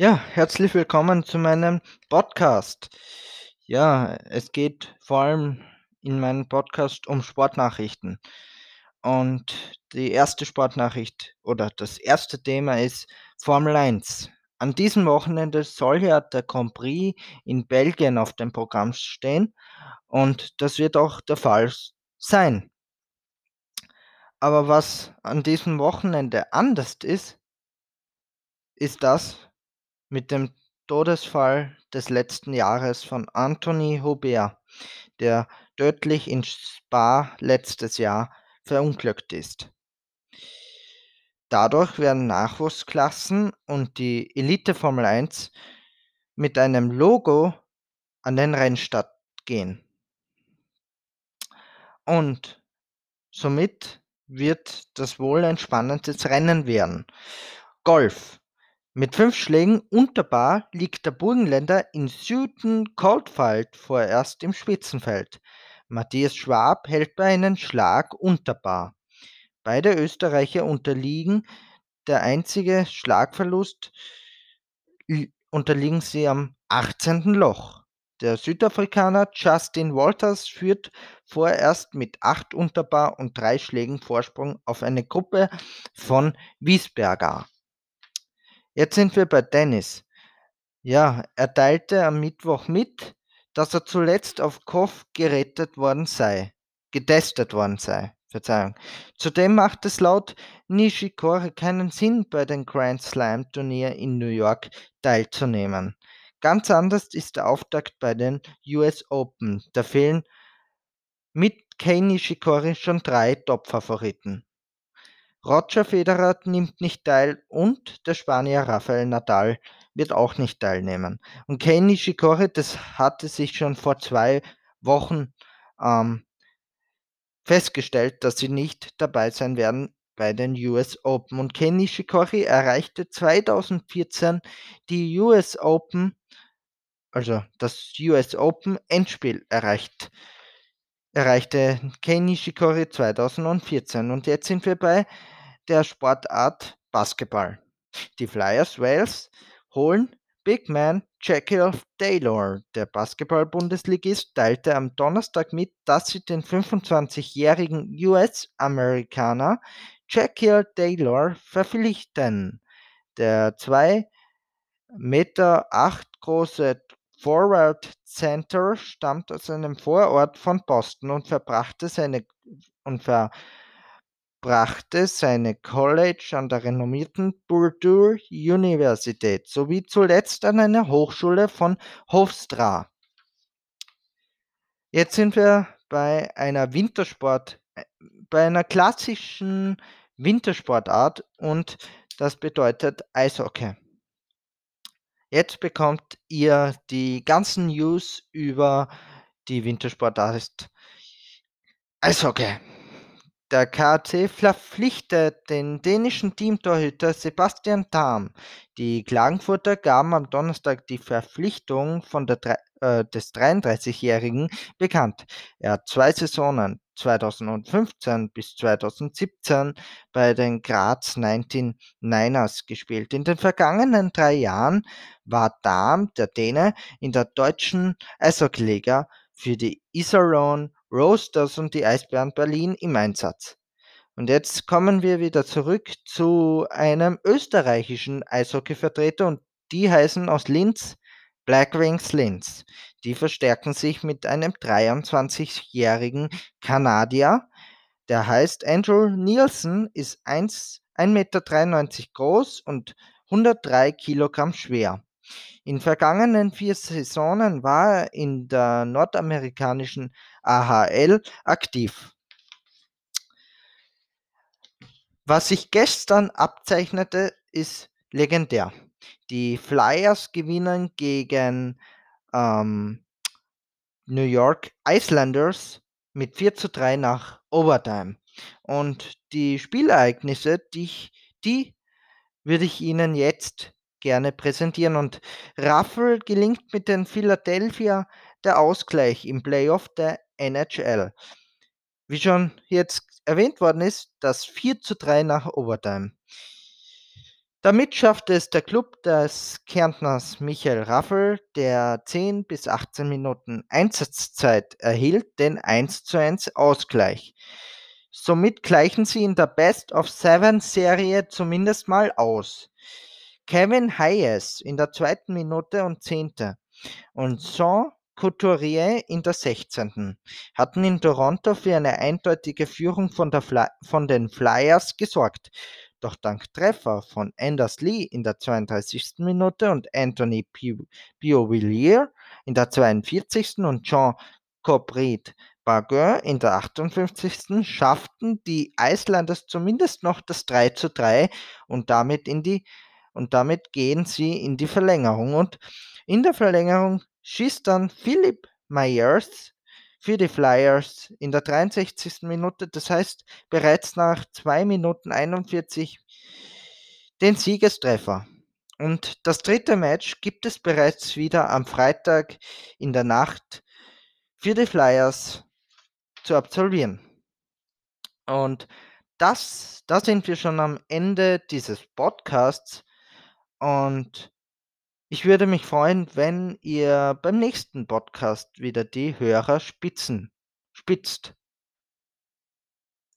Ja, herzlich willkommen zu meinem Podcast. Ja, es geht vor allem in meinem Podcast um Sportnachrichten. Und die erste Sportnachricht oder das erste Thema ist Formel 1. An diesem Wochenende soll ja der Grand Prix in Belgien auf dem Programm stehen und das wird auch der Fall sein. Aber was an diesem Wochenende anders ist, ist das mit dem Todesfall des letzten Jahres von Anthony Hubert, der tödlich in Spa letztes Jahr verunglückt ist. Dadurch werden Nachwuchsklassen und die Elite Formel 1 mit einem Logo an den Rennstart gehen. Und somit wird das wohl ein spannendes Rennen werden. Golf. Mit fünf Schlägen unter Bar liegt der Burgenländer in Süden-Coldfield vorerst im Spitzenfeld. Matthias Schwab hält bei einem Schlag unter Bar. Beide Österreicher unterliegen der einzige Schlagverlust unterliegen sie am 18. Loch. Der Südafrikaner Justin Walters führt vorerst mit acht Unterbar und drei Schlägen Vorsprung auf eine Gruppe von Wiesberger. Jetzt sind wir bei Dennis. Ja, er teilte am Mittwoch mit, dass er zuletzt auf Kopf gerettet worden sei, getestet worden sei. Verzeihung. Zudem macht es laut Nishikori keinen Sinn, bei den Grand Slam Turnier in New York teilzunehmen. Ganz anders ist der Auftakt bei den US Open. Da fehlen mit Kei Nishikori schon drei Top-Favoriten. Roger Federer nimmt nicht teil und der Spanier Rafael Nadal wird auch nicht teilnehmen. Und Kei Nishikori, das hatte sich schon vor zwei Wochen ähm, festgestellt, dass sie nicht dabei sein werden bei den US Open. Und Ken Nishikori erreichte 2014 die US Open, also das US Open Endspiel erreicht. Erreichte Ken Nishikori 2014. Und jetzt sind wir bei der Sportart Basketball. Die Flyers Wales holen Big Man Jekyll Taylor, der Basketball-Bundesligist, teilte am Donnerstag mit, dass sie den 25-jährigen US-Amerikaner Jekyll Taylor verpflichten. Der 2,8 Meter große Forward Center stammt aus einem Vorort von Boston und verbrachte seine und ver brachte seine College an der renommierten Purdue Universität sowie zuletzt an einer Hochschule von Hofstra. Jetzt sind wir bei einer Wintersport, bei einer klassischen Wintersportart und das bedeutet Eishockey. Jetzt bekommt ihr die ganzen News über die Wintersportart Eishockey. Der KC verpflichtet den dänischen Teamtorhüter Sebastian Tham. Die Klagenfurter gaben am Donnerstag die Verpflichtung von der, äh, des 33-Jährigen bekannt. Er hat zwei Saisonen 2015 bis 2017 bei den Graz 19 Niners gespielt. In den vergangenen drei Jahren war Dahm, der Däne, in der deutschen Eishockeyliga für die Iserlohn Roasters und die Eisbären Berlin im Einsatz. Und jetzt kommen wir wieder zurück zu einem österreichischen Eishockeyvertreter und die heißen aus Linz Black Wings Linz. Die verstärken sich mit einem 23-jährigen Kanadier, der heißt Andrew Nielsen, ist 1,93 Meter groß und 103 Kilogramm schwer. In vergangenen vier Saisonen war er in der nordamerikanischen AHL aktiv. Was sich gestern abzeichnete, ist legendär. Die Flyers gewinnen gegen ähm, New York Islanders mit 4 zu 3 nach Overtime. Und die Spielereignisse, die, die würde ich Ihnen jetzt gerne präsentieren. Und Raffel gelingt mit den Philadelphia der Ausgleich im Playoff der NHL. Wie schon jetzt erwähnt worden ist, das 4 zu 3 nach Overtime. Damit schaffte es der Klub des Kärntners Michael Raffel, der 10 bis 18 Minuten Einsatzzeit erhielt, den 1:1 Ausgleich. Somit gleichen sie in der Best-of-Seven-Serie zumindest mal aus. Kevin Hayes in der zweiten Minute und 10. und Jean Couturier in der 16. hatten in Toronto für eine eindeutige Führung von, von den Flyers gesorgt. Doch dank Treffer von Anders Lee in der 32. Minute und Anthony Biovillier in der 42. und Jean Cobrit Barguin in der 58. schafften die Islanders zumindest noch das 3 zu 3 und damit in die und damit gehen sie in die Verlängerung. Und in der Verlängerung schießt dann Philipp Myers für die Flyers in der 63. Minute, das heißt bereits nach 2 Minuten 41 den Siegestreffer. Und das dritte Match gibt es bereits wieder am Freitag in der Nacht für die Flyers zu absolvieren. Und das, da sind wir schon am Ende dieses Podcasts. Und ich würde mich freuen, wenn ihr beim nächsten Podcast wieder die Hörer spitzen, spitzt.